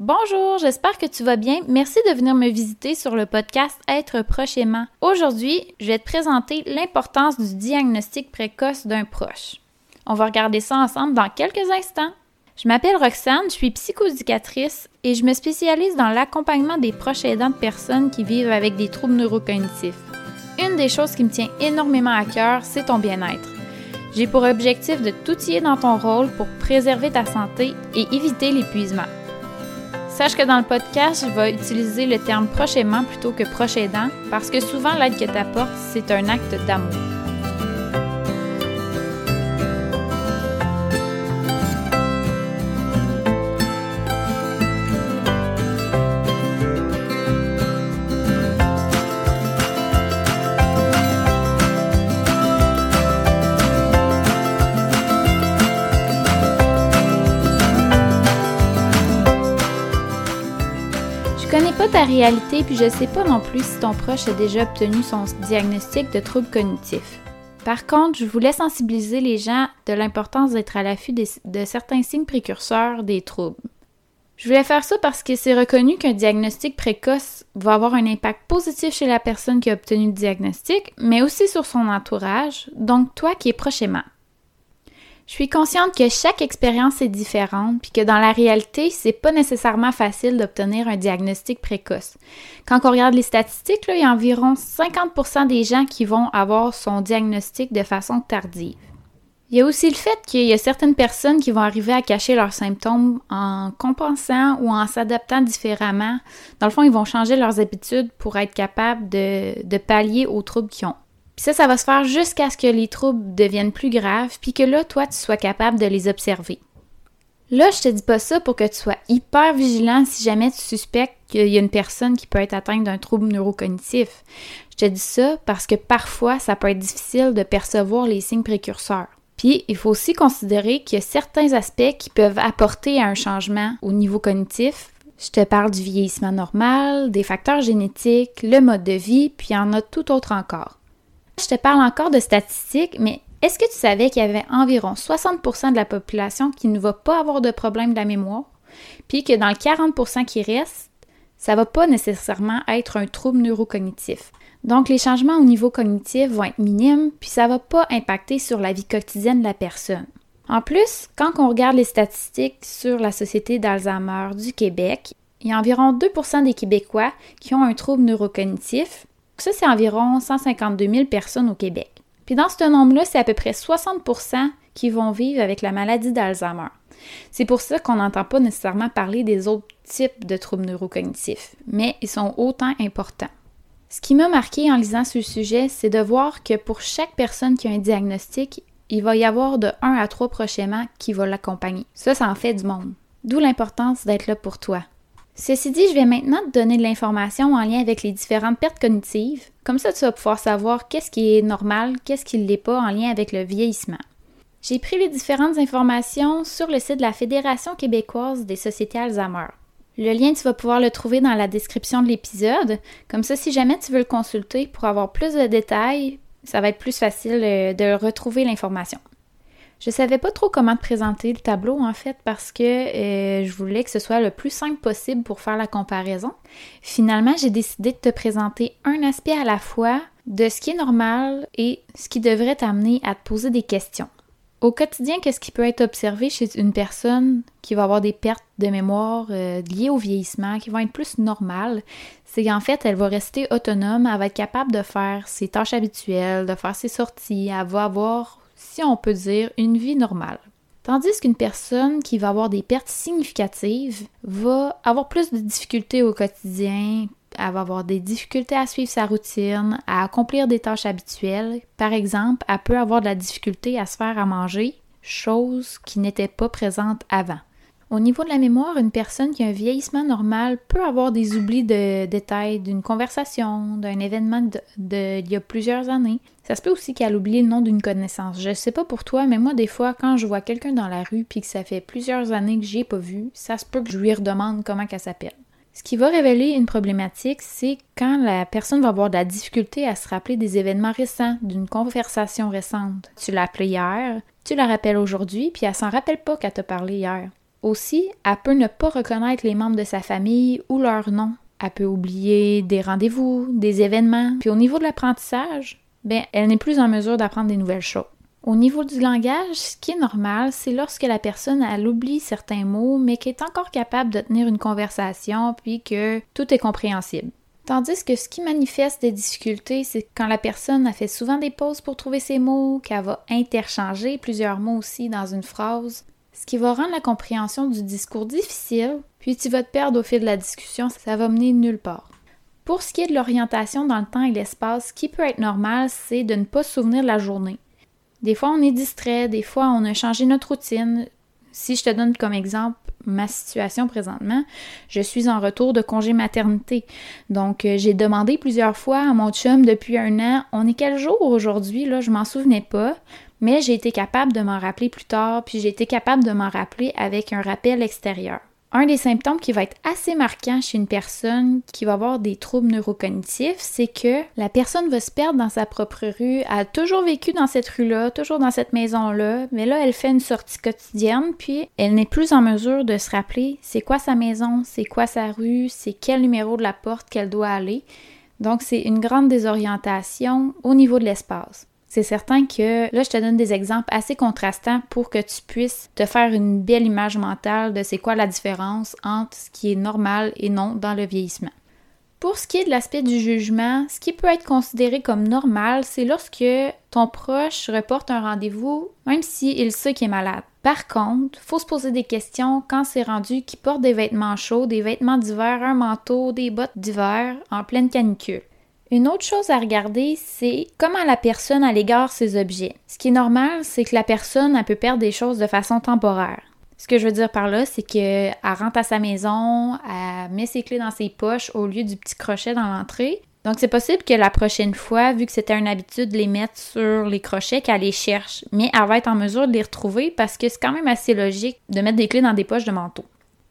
Bonjour, j'espère que tu vas bien. Merci de venir me visiter sur le podcast Être prochainement. Aujourd'hui, je vais te présenter l'importance du diagnostic précoce d'un proche. On va regarder ça ensemble dans quelques instants. Je m'appelle Roxane, je suis psychoéducatrice et je me spécialise dans l'accompagnement des proches aidants de personnes qui vivent avec des troubles neurocognitifs. Une des choses qui me tient énormément à cœur, c'est ton bien-être. J'ai pour objectif de t'outiller dans ton rôle pour préserver ta santé et éviter l'épuisement. Sache que dans le podcast, je vais utiliser le terme prochainement plutôt que proche parce que souvent l'aide que tu apportes, c'est un acte d'amour. Réalité puis je sais pas non plus si ton proche a déjà obtenu son diagnostic de trouble cognitif. Par contre, je voulais sensibiliser les gens de l'importance d'être à l'affût de certains signes précurseurs des troubles. Je voulais faire ça parce que c'est reconnu qu'un diagnostic précoce va avoir un impact positif chez la personne qui a obtenu le diagnostic, mais aussi sur son entourage, donc toi qui es prochainement. Je suis consciente que chaque expérience est différente, puis que dans la réalité, c'est pas nécessairement facile d'obtenir un diagnostic précoce. Quand on regarde les statistiques, il y a environ 50% des gens qui vont avoir son diagnostic de façon tardive. Il y a aussi le fait qu'il y a certaines personnes qui vont arriver à cacher leurs symptômes en compensant ou en s'adaptant différemment. Dans le fond, ils vont changer leurs habitudes pour être capables de, de pallier aux troubles qu'ils ont ça, ça va se faire jusqu'à ce que les troubles deviennent plus graves, puis que là, toi, tu sois capable de les observer. Là, je te dis pas ça pour que tu sois hyper vigilant si jamais tu suspectes qu'il y a une personne qui peut être atteinte d'un trouble neurocognitif. Je te dis ça parce que parfois, ça peut être difficile de percevoir les signes précurseurs. Puis, il faut aussi considérer qu'il y a certains aspects qui peuvent apporter à un changement au niveau cognitif. Je te parle du vieillissement normal, des facteurs génétiques, le mode de vie, puis il y en a tout autre encore. Je te parle encore de statistiques, mais est-ce que tu savais qu'il y avait environ 60% de la population qui ne va pas avoir de problème de la mémoire, puis que dans le 40% qui reste, ça ne va pas nécessairement être un trouble neurocognitif? Donc les changements au niveau cognitif vont être minimes, puis ça ne va pas impacter sur la vie quotidienne de la personne. En plus, quand on regarde les statistiques sur la Société d'Alzheimer du Québec, il y a environ 2% des Québécois qui ont un trouble neurocognitif, ça, c'est environ 152 000 personnes au Québec. Puis dans ce nombre-là, c'est à peu près 60% qui vont vivre avec la maladie d'Alzheimer. C'est pour ça qu'on n'entend pas nécessairement parler des autres types de troubles neurocognitifs, mais ils sont autant importants. Ce qui m'a marqué en lisant ce sujet, c'est de voir que pour chaque personne qui a un diagnostic, il va y avoir de 1 à 3 prochainement qui va l'accompagner. Ça, ça en fait du monde. D'où l'importance d'être là pour toi. Ceci dit, je vais maintenant te donner de l'information en lien avec les différentes pertes cognitives. Comme ça, tu vas pouvoir savoir qu'est-ce qui est normal, qu'est-ce qui ne l'est pas en lien avec le vieillissement. J'ai pris les différentes informations sur le site de la Fédération québécoise des sociétés Alzheimer. Le lien, tu vas pouvoir le trouver dans la description de l'épisode. Comme ça, si jamais tu veux le consulter pour avoir plus de détails, ça va être plus facile euh, de retrouver l'information. Je savais pas trop comment te présenter le tableau en fait parce que euh, je voulais que ce soit le plus simple possible pour faire la comparaison. Finalement, j'ai décidé de te présenter un aspect à la fois de ce qui est normal et ce qui devrait t'amener à te poser des questions. Au quotidien, qu'est-ce qui peut être observé chez une personne qui va avoir des pertes de mémoire euh, liées au vieillissement, qui vont être plus normales, c'est qu'en fait, elle va rester autonome, elle va être capable de faire ses tâches habituelles, de faire ses sorties, elle va avoir si on peut dire, une vie normale. Tandis qu'une personne qui va avoir des pertes significatives va avoir plus de difficultés au quotidien, elle va avoir des difficultés à suivre sa routine, à accomplir des tâches habituelles. Par exemple, elle peut avoir de la difficulté à se faire à manger, chose qui n'était pas présente avant. Au niveau de la mémoire, une personne qui a un vieillissement normal peut avoir des oublis de détails d'une conversation, d'un événement d'il y a plusieurs années. Ça se peut aussi qu'elle oublie le nom d'une connaissance. Je sais pas pour toi, mais moi, des fois, quand je vois quelqu'un dans la rue puis que ça fait plusieurs années que j'y ai pas vu, ça se peut que je lui redemande comment qu'elle s'appelle. Ce qui va révéler une problématique, c'est quand la personne va avoir de la difficulté à se rappeler des événements récents, d'une conversation récente. Tu l'as appelée hier, tu la rappelles aujourd'hui, puis elle s'en rappelle pas qu'elle t'a parlé hier. Aussi, elle peut ne pas reconnaître les membres de sa famille ou leur nom. Elle peut oublier des rendez-vous, des événements. Puis au niveau de l'apprentissage, ben, elle n'est plus en mesure d'apprendre des nouvelles choses. Au niveau du langage, ce qui est normal, c'est lorsque la personne elle oublie certains mots, mais qu'elle est encore capable de tenir une conversation, puis que tout est compréhensible. Tandis que ce qui manifeste des difficultés, c'est quand la personne a fait souvent des pauses pour trouver ses mots, qu'elle va interchanger plusieurs mots aussi dans une phrase, ce qui va rendre la compréhension du discours difficile, puis tu vas te perdre au fil de la discussion, ça va mener nulle part. Pour ce qui est de l'orientation dans le temps et l'espace, ce qui peut être normal, c'est de ne pas se souvenir de la journée. Des fois, on est distrait, des fois, on a changé notre routine. Si je te donne comme exemple ma situation présentement, je suis en retour de congé maternité. Donc, euh, j'ai demandé plusieurs fois à mon chum depuis un an, on est quel jour aujourd'hui? Là, je m'en souvenais pas, mais j'ai été capable de m'en rappeler plus tard, puis j'ai été capable de m'en rappeler avec un rappel extérieur. Un des symptômes qui va être assez marquant chez une personne qui va avoir des troubles neurocognitifs, c'est que la personne va se perdre dans sa propre rue, a toujours vécu dans cette rue-là, toujours dans cette maison-là, mais là, elle fait une sortie quotidienne, puis elle n'est plus en mesure de se rappeler c'est quoi sa maison, c'est quoi sa rue, c'est quel numéro de la porte qu'elle doit aller. Donc, c'est une grande désorientation au niveau de l'espace c'est certain que là, je te donne des exemples assez contrastants pour que tu puisses te faire une belle image mentale de c'est quoi la différence entre ce qui est normal et non dans le vieillissement. Pour ce qui est de l'aspect du jugement, ce qui peut être considéré comme normal, c'est lorsque ton proche reporte un rendez-vous, même s'il sait qu'il est malade. Par contre, faut se poser des questions quand c'est rendu qu'il porte des vêtements chauds, des vêtements d'hiver, un manteau, des bottes d'hiver en pleine canicule. Une autre chose à regarder, c'est comment la personne a l'égard ses objets. Ce qui est normal, c'est que la personne elle peut perdre des choses de façon temporaire. Ce que je veux dire par là, c'est qu'elle rentre à sa maison, elle met ses clés dans ses poches au lieu du petit crochet dans l'entrée. Donc c'est possible que la prochaine fois, vu que c'était une habitude de les mettre sur les crochets, qu'elle les cherche. Mais elle va être en mesure de les retrouver parce que c'est quand même assez logique de mettre des clés dans des poches de manteau.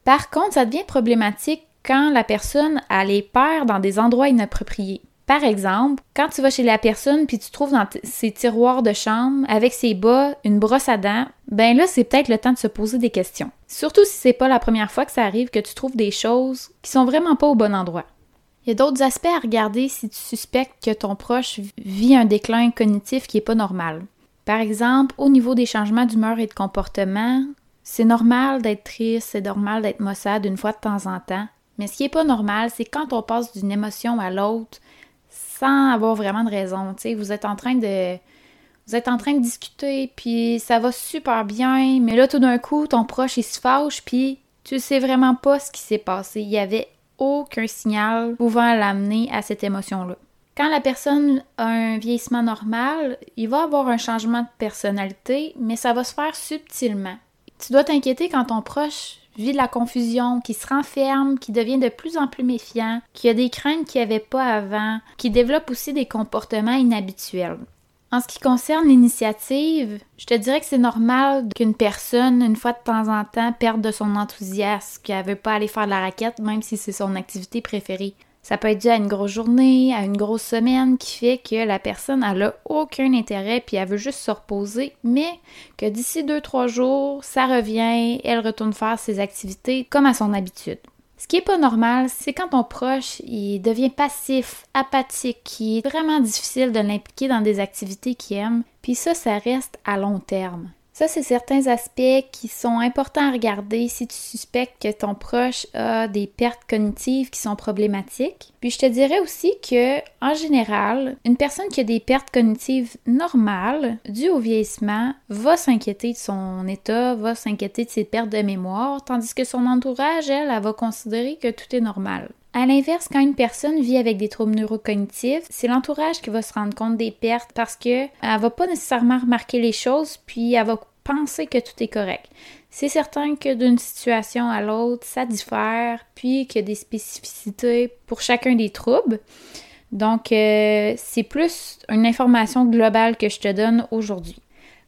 Par contre, ça devient problématique quand la personne a les perd dans des endroits inappropriés. Par exemple, quand tu vas chez la personne puis tu trouves dans ses tiroirs de chambre avec ses bas une brosse à dents, ben là c'est peut-être le temps de se poser des questions. Surtout si c'est pas la première fois que ça arrive que tu trouves des choses qui sont vraiment pas au bon endroit. Il y a d'autres aspects à regarder si tu suspectes que ton proche vit un déclin cognitif qui est pas normal. Par exemple, au niveau des changements d'humeur et de comportement, c'est normal d'être triste, c'est normal d'être maussade une fois de temps en temps, mais ce qui est pas normal, c'est quand on passe d'une émotion à l'autre, sans avoir vraiment de raison. Tu sais, vous êtes en train de vous êtes en train de discuter, puis ça va super bien, mais là, tout d'un coup, ton proche, il se fâche, puis tu sais vraiment pas ce qui s'est passé. Il y avait aucun signal pouvant l'amener à cette émotion-là. Quand la personne a un vieillissement normal, il va avoir un changement de personnalité, mais ça va se faire subtilement. Tu dois t'inquiéter quand ton proche vit de la confusion, qui se renferme, qui devient de plus en plus méfiant, qui a des craintes qu'il n'y avait pas avant, qui développe aussi des comportements inhabituels. En ce qui concerne l'initiative, je te dirais que c'est normal qu'une personne, une fois de temps en temps, perde de son enthousiasme, qu'elle ne veut pas aller faire de la raquette, même si c'est son activité préférée. Ça peut être dû à une grosse journée, à une grosse semaine qui fait que la personne n'a aucun intérêt puis elle veut juste se reposer, mais que d'ici deux, trois jours, ça revient, elle retourne faire ses activités comme à son habitude. Ce qui est pas normal, c'est quand ton proche il devient passif, apathique, qui est vraiment difficile de l'impliquer dans des activités qu'il aime, puis ça, ça reste à long terme. Ça, c'est certains aspects qui sont importants à regarder si tu suspectes que ton proche a des pertes cognitives qui sont problématiques. Puis je te dirais aussi que, en général, une personne qui a des pertes cognitives normales dues au vieillissement va s'inquiéter de son état, va s'inquiéter de ses pertes de mémoire, tandis que son entourage, elle, elle va considérer que tout est normal. À l'inverse, quand une personne vit avec des troubles neurocognitifs, c'est l'entourage qui va se rendre compte des pertes parce que elle va pas nécessairement remarquer les choses, puis elle va penser que tout est correct. C'est certain que d'une situation à l'autre, ça diffère, puis qu'il y a des spécificités pour chacun des troubles. Donc, euh, c'est plus une information globale que je te donne aujourd'hui.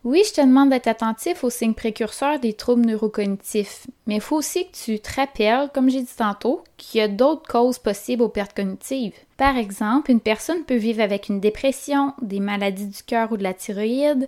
Oui, je te demande d'être attentif aux signes précurseurs des troubles neurocognitifs, mais il faut aussi que tu te rappelles, comme j'ai dit tantôt, qu'il y a d'autres causes possibles aux pertes cognitives. Par exemple, une personne peut vivre avec une dépression, des maladies du cœur ou de la thyroïde,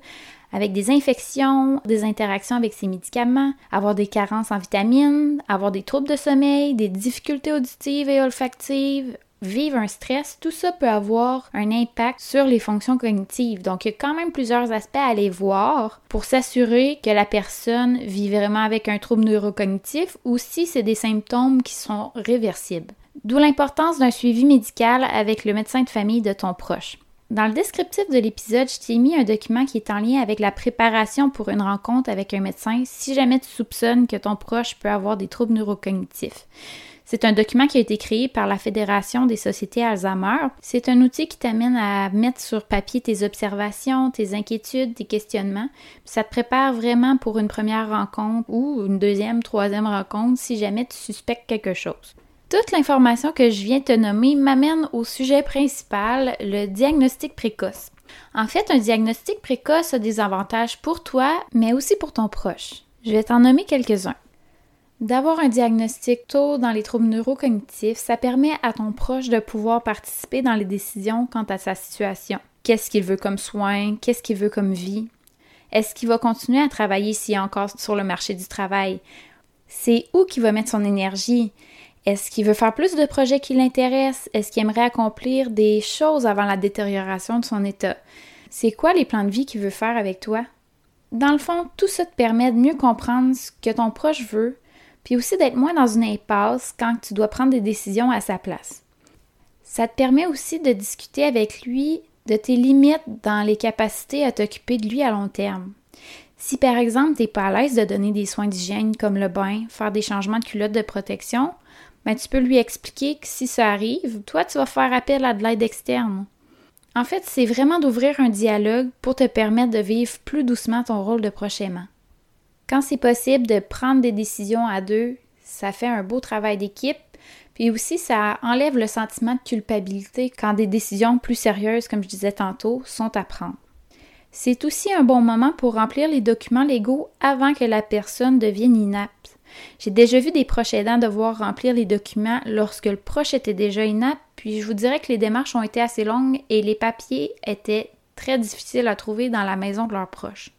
avec des infections, des interactions avec ses médicaments, avoir des carences en vitamines, avoir des troubles de sommeil, des difficultés auditives et olfactives, vivre un stress, tout ça peut avoir un impact sur les fonctions cognitives. Donc, il y a quand même plusieurs aspects à aller voir pour s'assurer que la personne vit vraiment avec un trouble neurocognitif ou si c'est des symptômes qui sont réversibles. D'où l'importance d'un suivi médical avec le médecin de famille de ton proche. Dans le descriptif de l'épisode, je t'ai mis un document qui est en lien avec la préparation pour une rencontre avec un médecin si jamais tu soupçonnes que ton proche peut avoir des troubles neurocognitifs. C'est un document qui a été créé par la Fédération des sociétés Alzheimer. C'est un outil qui t'amène à mettre sur papier tes observations, tes inquiétudes, tes questionnements. ça te prépare vraiment pour une première rencontre ou une deuxième, troisième rencontre si jamais tu suspectes quelque chose. Toute l'information que je viens de te nommer m'amène au sujet principal, le diagnostic précoce. En fait, un diagnostic précoce a des avantages pour toi, mais aussi pour ton proche. Je vais t'en nommer quelques-uns. D'avoir un diagnostic tôt dans les troubles neurocognitifs, ça permet à ton proche de pouvoir participer dans les décisions quant à sa situation. Qu'est-ce qu'il veut comme soin? Qu'est-ce qu'il veut comme vie? Est-ce qu'il va continuer à travailler s'il est encore sur le marché du travail? C'est où qu'il va mettre son énergie? Est-ce qu'il veut faire plus de projets qui l'intéressent? Est-ce qu'il aimerait accomplir des choses avant la détérioration de son état? C'est quoi les plans de vie qu'il veut faire avec toi? Dans le fond, tout ça te permet de mieux comprendre ce que ton proche veut, puis aussi d'être moins dans une impasse quand tu dois prendre des décisions à sa place. Ça te permet aussi de discuter avec lui de tes limites dans les capacités à t'occuper de lui à long terme. Si par exemple, tu n'es pas à l'aise de donner des soins d'hygiène comme le bain, faire des changements de culotte de protection, ben, tu peux lui expliquer que si ça arrive, toi, tu vas faire appel à de l'aide externe. En fait, c'est vraiment d'ouvrir un dialogue pour te permettre de vivre plus doucement ton rôle de prochainement. Quand c'est possible de prendre des décisions à deux, ça fait un beau travail d'équipe, puis aussi ça enlève le sentiment de culpabilité quand des décisions plus sérieuses, comme je disais tantôt, sont à prendre. C'est aussi un bon moment pour remplir les documents légaux avant que la personne devienne inapte. J'ai déjà vu des proches aidants devoir remplir les documents lorsque le proche était déjà inapte, puis je vous dirais que les démarches ont été assez longues et les papiers étaient très difficiles à trouver dans la maison de leurs proches.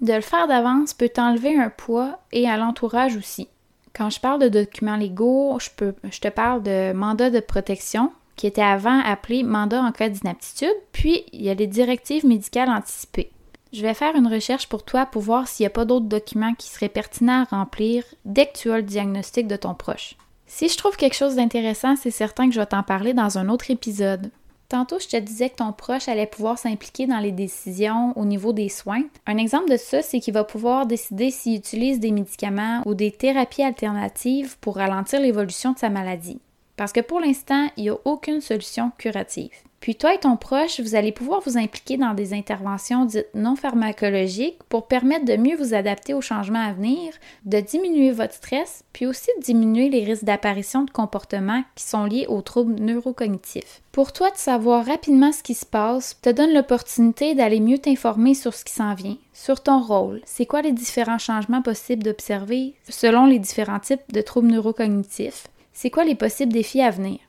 De le faire d'avance peut enlever un poids et à l'entourage aussi. Quand je parle de documents légaux, je, je te parle de mandat de protection, qui était avant appelé mandat en cas d'inaptitude, puis il y a les directives médicales anticipées. Je vais faire une recherche pour toi pour voir s'il n'y a pas d'autres documents qui seraient pertinents à remplir dès que tu as le diagnostic de ton proche. Si je trouve quelque chose d'intéressant, c'est certain que je vais t'en parler dans un autre épisode. Tantôt, je te disais que ton proche allait pouvoir s'impliquer dans les décisions au niveau des soins. Un exemple de ça, c'est qu'il va pouvoir décider s'il utilise des médicaments ou des thérapies alternatives pour ralentir l'évolution de sa maladie. Parce que pour l'instant, il n'y a aucune solution curative. Puis toi et ton proche, vous allez pouvoir vous impliquer dans des interventions dites non pharmacologiques pour permettre de mieux vous adapter aux changements à venir, de diminuer votre stress, puis aussi de diminuer les risques d'apparition de comportements qui sont liés aux troubles neurocognitifs. Pour toi, de savoir rapidement ce qui se passe te donne l'opportunité d'aller mieux t'informer sur ce qui s'en vient, sur ton rôle, c'est quoi les différents changements possibles d'observer selon les différents types de troubles neurocognitifs, c'est quoi les possibles défis à venir?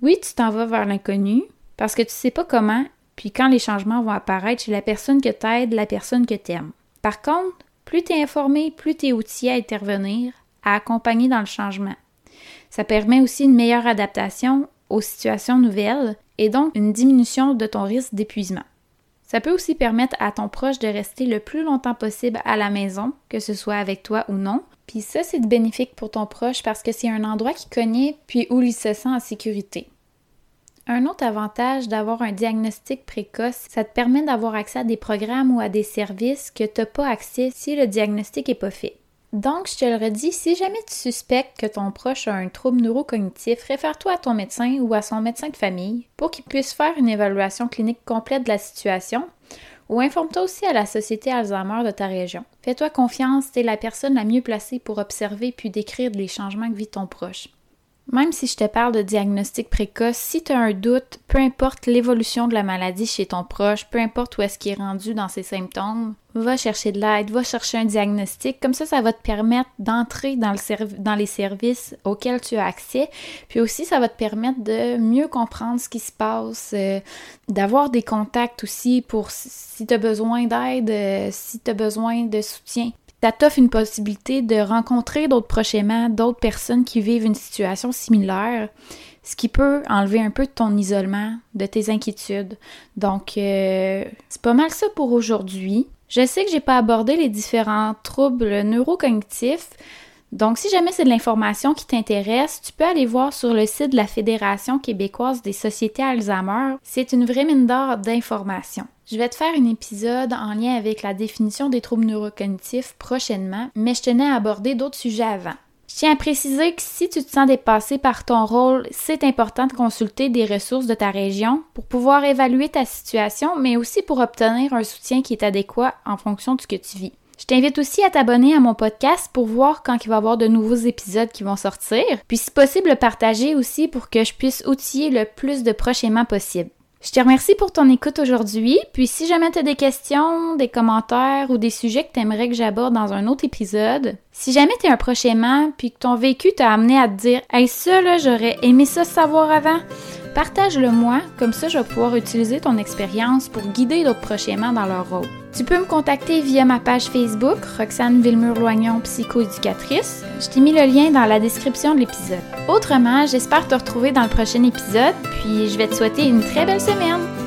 Oui, tu t'en vas vers l'inconnu, parce que tu sais pas comment, puis quand les changements vont apparaître chez la personne que t'aide, la personne que t'aimes. Par contre, plus tu es informé, plus tu es outillé à intervenir, à accompagner dans le changement. Ça permet aussi une meilleure adaptation aux situations nouvelles et donc une diminution de ton risque d'épuisement. Ça peut aussi permettre à ton proche de rester le plus longtemps possible à la maison, que ce soit avec toi ou non. Puis ça, c'est bénéfique pour ton proche parce que c'est un endroit qu'il connaît puis où il se sent en sécurité. Un autre avantage d'avoir un diagnostic précoce, ça te permet d'avoir accès à des programmes ou à des services que tu n'as pas accès si le diagnostic n'est pas fait. Donc, je te le redis, si jamais tu suspectes que ton proche a un trouble neurocognitif, réfère-toi à ton médecin ou à son médecin de famille pour qu'il puisse faire une évaluation clinique complète de la situation ou informe-toi aussi à la Société Alzheimer de ta région. Fais-toi confiance, tu es la personne la mieux placée pour observer puis décrire les changements que vit ton proche. Même si je te parle de diagnostic précoce, si tu as un doute, peu importe l'évolution de la maladie chez ton proche, peu importe où est-ce qu'il est rendu dans ses symptômes, va chercher de l'aide, va chercher un diagnostic. Comme ça, ça va te permettre d'entrer dans, le dans les services auxquels tu as accès. Puis aussi, ça va te permettre de mieux comprendre ce qui se passe, euh, d'avoir des contacts aussi pour si tu as besoin d'aide, euh, si tu as besoin de soutien. Ça t'offre une possibilité de rencontrer d'autres prochainement, d'autres personnes qui vivent une situation similaire ce qui peut enlever un peu de ton isolement, de tes inquiétudes. Donc, euh, c'est pas mal ça pour aujourd'hui. Je sais que j'ai pas abordé les différents troubles neurocognitifs. Donc, si jamais c'est de l'information qui t'intéresse, tu peux aller voir sur le site de la Fédération québécoise des sociétés Alzheimer. C'est une vraie mine d'or d'informations. Je vais te faire un épisode en lien avec la définition des troubles neurocognitifs prochainement, mais je tenais à aborder d'autres sujets avant. Je tiens à préciser que si tu te sens dépassé par ton rôle, c'est important de consulter des ressources de ta région pour pouvoir évaluer ta situation, mais aussi pour obtenir un soutien qui est adéquat en fonction de ce que tu vis. Je t'invite aussi à t'abonner à mon podcast pour voir quand il va y avoir de nouveaux épisodes qui vont sortir, puis si possible le partager aussi pour que je puisse outiller le plus de prochainement possible. Je te remercie pour ton écoute aujourd'hui. Puis si jamais tu as des questions, des commentaires ou des sujets que tu aimerais que j'aborde dans un autre épisode, si jamais tu es un prochainement puis que ton vécu t'a amené à te dire Hey, ça là, j'aurais aimé ça savoir avant, partage-le moi, comme ça je vais pouvoir utiliser ton expérience pour guider d'autres prochainement dans leur rôle. Tu peux me contacter via ma page Facebook, Roxane Villemur-Loignon, psychoéducatrice. Je t'ai mis le lien dans la description de l'épisode. Autrement, j'espère te retrouver dans le prochain épisode, puis je vais te souhaiter une très belle semaine.